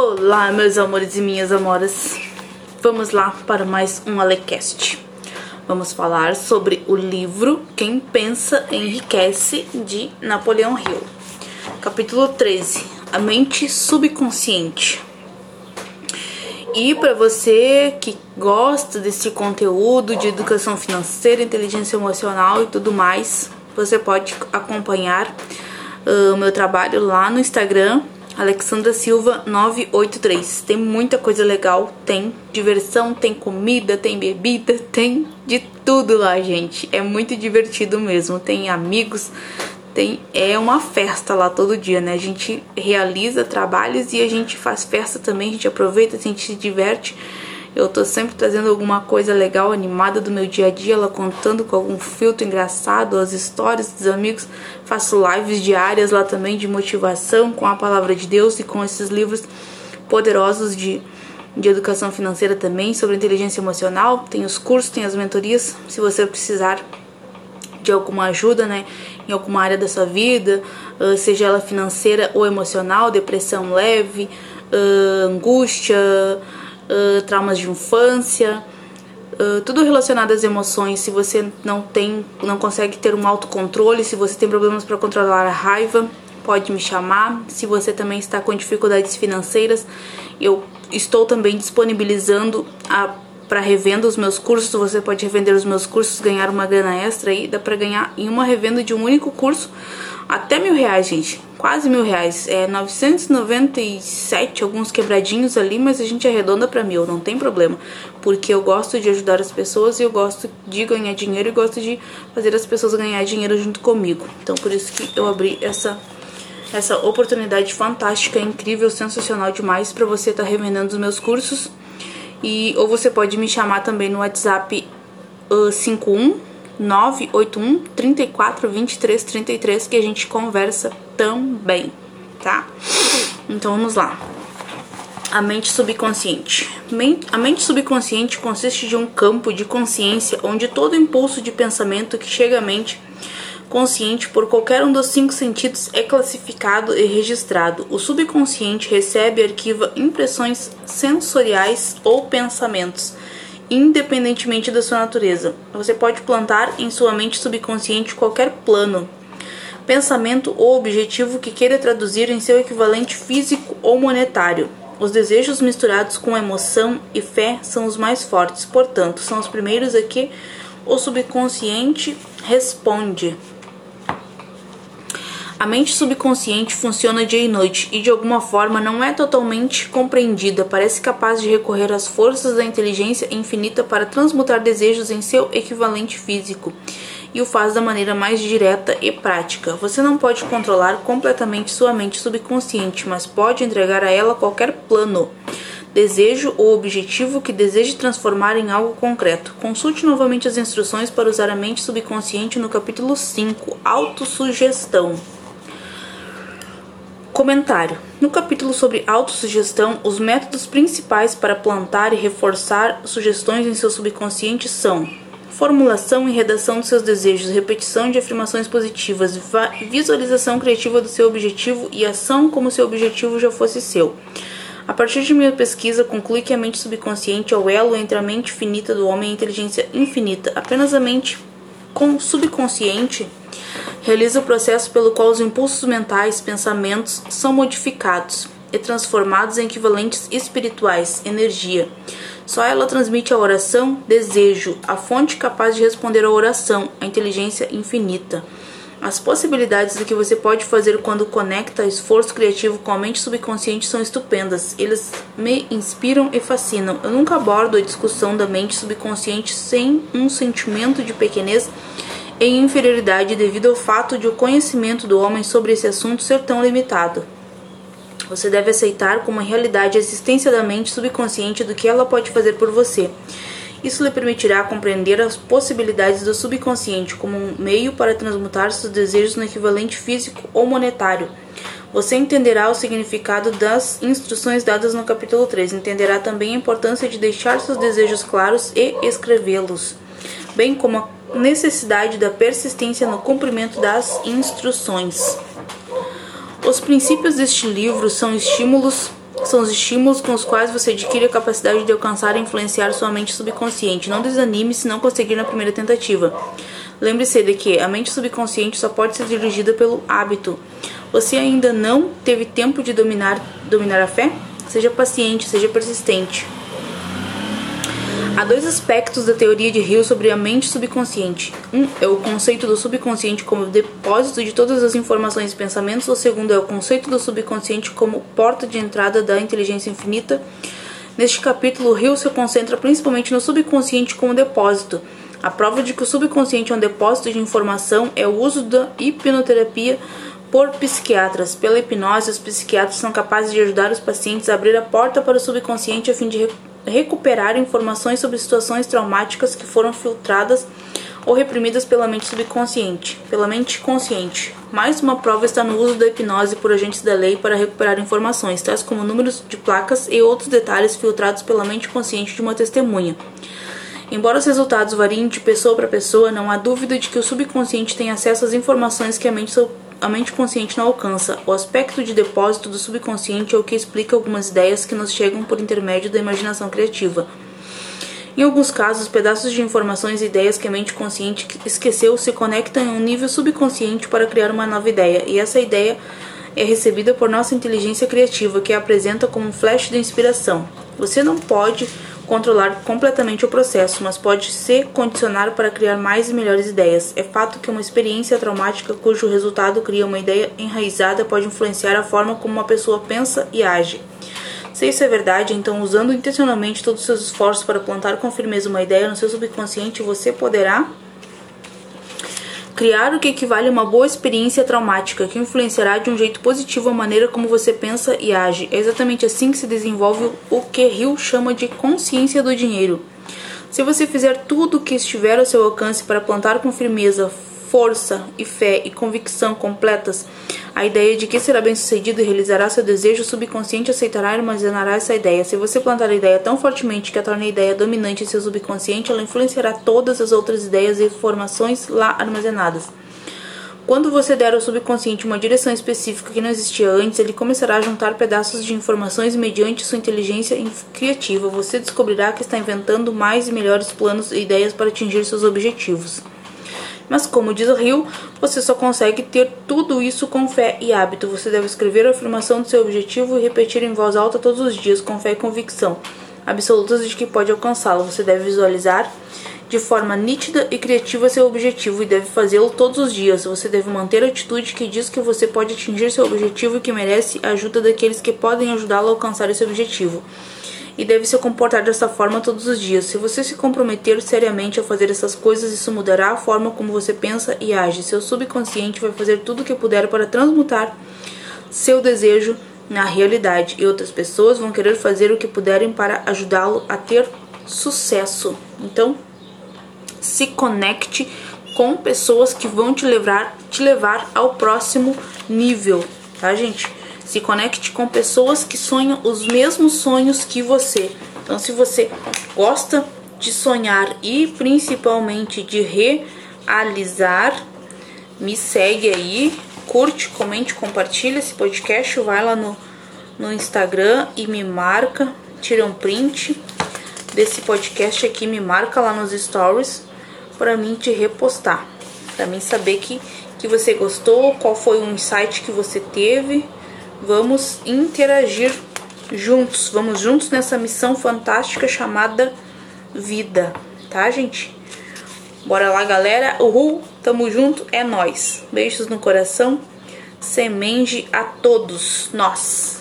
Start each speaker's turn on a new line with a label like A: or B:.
A: Olá, meus amores e minhas amoras. Vamos lá para mais um Alecast. Vamos falar sobre o livro Quem Pensa Enriquece de Napoleão Hill. Capítulo 13: A mente subconsciente. E para você que gosta desse conteúdo de educação financeira, inteligência emocional e tudo mais, você pode acompanhar o uh, meu trabalho lá no Instagram, Alexandra Silva 983. Tem muita coisa legal, tem diversão, tem comida, tem bebida, tem de tudo lá, gente. É muito divertido mesmo. Tem amigos, tem é uma festa lá todo dia, né? A gente realiza trabalhos e a gente faz festa também, a gente aproveita, a gente se diverte. Eu tô sempre trazendo alguma coisa legal, animada do meu dia a dia, ela contando com algum filtro engraçado, as histórias dos amigos. Faço lives diárias lá também de motivação com a palavra de Deus e com esses livros poderosos de, de educação financeira também, sobre inteligência emocional. Tem os cursos, tem as mentorias, se você precisar de alguma ajuda, né, em alguma área da sua vida, uh, seja ela financeira ou emocional, depressão leve, uh, angústia, uh, traumas de infância, tudo relacionado às emoções. Se você não tem, não consegue ter um autocontrole, se você tem problemas para controlar a raiva, pode me chamar. Se você também está com dificuldades financeiras, eu estou também disponibilizando a para revenda os meus cursos, você pode revender os meus cursos, ganhar uma grana extra aí, dá para ganhar em uma revenda de um único curso até mil reais, gente, quase mil reais, é 997, alguns quebradinhos ali, mas a gente arredonda para mil, não tem problema, porque eu gosto de ajudar as pessoas e eu gosto de ganhar dinheiro e gosto de fazer as pessoas ganhar dinheiro junto comigo, então por isso que eu abri essa essa oportunidade fantástica, incrível, sensacional demais para você estar tá revendendo os meus cursos. E, ou você pode me chamar também no WhatsApp uh, 51 981 34 23 33 que a gente conversa também, tá? Então vamos lá. A mente subconsciente. A mente subconsciente consiste de um campo de consciência onde todo impulso de pensamento que chega à mente consciente por qualquer um dos cinco sentidos é classificado e registrado. O subconsciente recebe e arquiva impressões sensoriais ou pensamentos, independentemente da sua natureza. Você pode plantar em sua mente subconsciente qualquer plano, pensamento ou objetivo que queira traduzir em seu equivalente físico ou monetário. Os desejos misturados com emoção e fé são os mais fortes, portanto, são os primeiros a que o subconsciente responde. A mente subconsciente funciona dia e noite e de alguma forma não é totalmente compreendida. Parece capaz de recorrer às forças da inteligência infinita para transmutar desejos em seu equivalente físico e o faz da maneira mais direta e prática. Você não pode controlar completamente sua mente subconsciente, mas pode entregar a ela qualquer plano, desejo ou objetivo que deseje transformar em algo concreto. Consulte novamente as instruções para usar a mente subconsciente no capítulo 5, Autossugestão. Comentário: No capítulo sobre autossugestão, os métodos principais para plantar e reforçar sugestões em seu subconsciente são formulação e redação dos seus desejos, repetição de afirmações positivas, visualização criativa do seu objetivo e ação como se o objetivo já fosse seu. A partir de minha pesquisa, conclui que a mente subconsciente é o elo entre a mente finita do homem e a inteligência infinita. Apenas a mente subconsciente realiza o processo pelo qual os impulsos mentais, pensamentos, são modificados e transformados em equivalentes espirituais, energia. Só ela transmite a oração, desejo, a fonte capaz de responder à oração, a inteligência infinita. As possibilidades do que você pode fazer quando conecta esforço criativo com a mente subconsciente são estupendas. Eles me inspiram e fascinam. Eu nunca abordo a discussão da mente subconsciente sem um sentimento de pequenez em inferioridade devido ao fato de o conhecimento do homem sobre esse assunto ser tão limitado. Você deve aceitar como realidade a existência da mente subconsciente do que ela pode fazer por você. Isso lhe permitirá compreender as possibilidades do subconsciente como um meio para transmutar seus desejos no equivalente físico ou monetário. Você entenderá o significado das instruções dadas no capítulo 3. Entenderá também a importância de deixar seus desejos claros e escrevê-los, bem como a necessidade da persistência no cumprimento das instruções. Os princípios deste livro são estímulos são os estímulos com os quais você adquire a capacidade de alcançar e influenciar sua mente subconsciente. Não desanime se não conseguir na primeira tentativa. Lembre-se de que a mente subconsciente só pode ser dirigida pelo hábito. Você ainda não teve tempo de dominar, dominar a fé? Seja paciente, seja persistente. Há dois aspectos da teoria de Hill sobre a mente subconsciente. Um é o conceito do subconsciente como depósito de todas as informações e pensamentos. O segundo é o conceito do subconsciente como porta de entrada da inteligência infinita. Neste capítulo, Hill se concentra principalmente no subconsciente como depósito. A prova de que o subconsciente é um depósito de informação é o uso da hipnoterapia por psiquiatras. Pela hipnose, os psiquiatras são capazes de ajudar os pacientes a abrir a porta para o subconsciente a fim de recuperar informações sobre situações traumáticas que foram filtradas ou reprimidas pela mente subconsciente, pela mente consciente. Mais uma prova está no uso da hipnose por agentes da lei para recuperar informações, tais como números de placas e outros detalhes filtrados pela mente consciente de uma testemunha. Embora os resultados variem de pessoa para pessoa, não há dúvida de que o subconsciente tem acesso às informações que a mente a mente consciente não alcança. O aspecto de depósito do subconsciente é o que explica algumas ideias que nos chegam por intermédio da imaginação criativa. Em alguns casos, pedaços de informações e ideias que a mente consciente esqueceu se conectam em um nível subconsciente para criar uma nova ideia, e essa ideia é recebida por nossa inteligência criativa, que a apresenta como um flash de inspiração. Você não pode controlar completamente o processo, mas pode se condicionar para criar mais e melhores ideias. É fato que uma experiência traumática cujo resultado cria uma ideia enraizada pode influenciar a forma como uma pessoa pensa e age. Se isso é verdade, então usando intencionalmente todos os seus esforços para plantar com firmeza uma ideia no seu subconsciente, você poderá Criar o que equivale a uma boa experiência traumática, que influenciará de um jeito positivo a maneira como você pensa e age. É exatamente assim que se desenvolve o que Hill chama de consciência do dinheiro. Se você fizer tudo o que estiver ao seu alcance para plantar com firmeza força e fé e convicção completas, a ideia de que será bem-sucedido e realizará seu desejo subconsciente aceitará e armazenará essa ideia. Se você plantar a ideia tão fortemente que a torne a ideia dominante em seu subconsciente, ela influenciará todas as outras ideias e informações lá armazenadas. Quando você der ao subconsciente uma direção específica que não existia antes, ele começará a juntar pedaços de informações mediante sua inteligência criativa. Você descobrirá que está inventando mais e melhores planos e ideias para atingir seus objetivos. Mas, como diz o Rio, você só consegue ter tudo isso com fé e hábito. Você deve escrever a afirmação do seu objetivo e repetir em voz alta todos os dias, com fé e convicção absolutas de que pode alcançá-lo. Você deve visualizar de forma nítida e criativa seu objetivo e deve fazê-lo todos os dias. Você deve manter a atitude que diz que você pode atingir seu objetivo e que merece a ajuda daqueles que podem ajudá-lo a alcançar esse objetivo e deve se comportar dessa forma todos os dias. Se você se comprometer seriamente a fazer essas coisas, isso mudará a forma como você pensa e age. Seu subconsciente vai fazer tudo o que puder para transmutar seu desejo na realidade e outras pessoas vão querer fazer o que puderem para ajudá-lo a ter sucesso. Então, se conecte com pessoas que vão te levar, te levar ao próximo nível, tá, gente? Se conecte com pessoas que sonham os mesmos sonhos que você. Então, se você gosta de sonhar e principalmente de realizar, me segue aí, curte, comente, compartilha esse podcast, vai lá no, no Instagram e me marca, tira um print desse podcast aqui, me marca lá nos stories para mim te repostar, para mim saber que que você gostou, qual foi o insight que você teve Vamos interagir juntos, vamos juntos nessa missão fantástica chamada vida, tá, gente? Bora lá, galera. Uhul, tamo junto, é nós. Beijos no coração. Semenge a todos nós.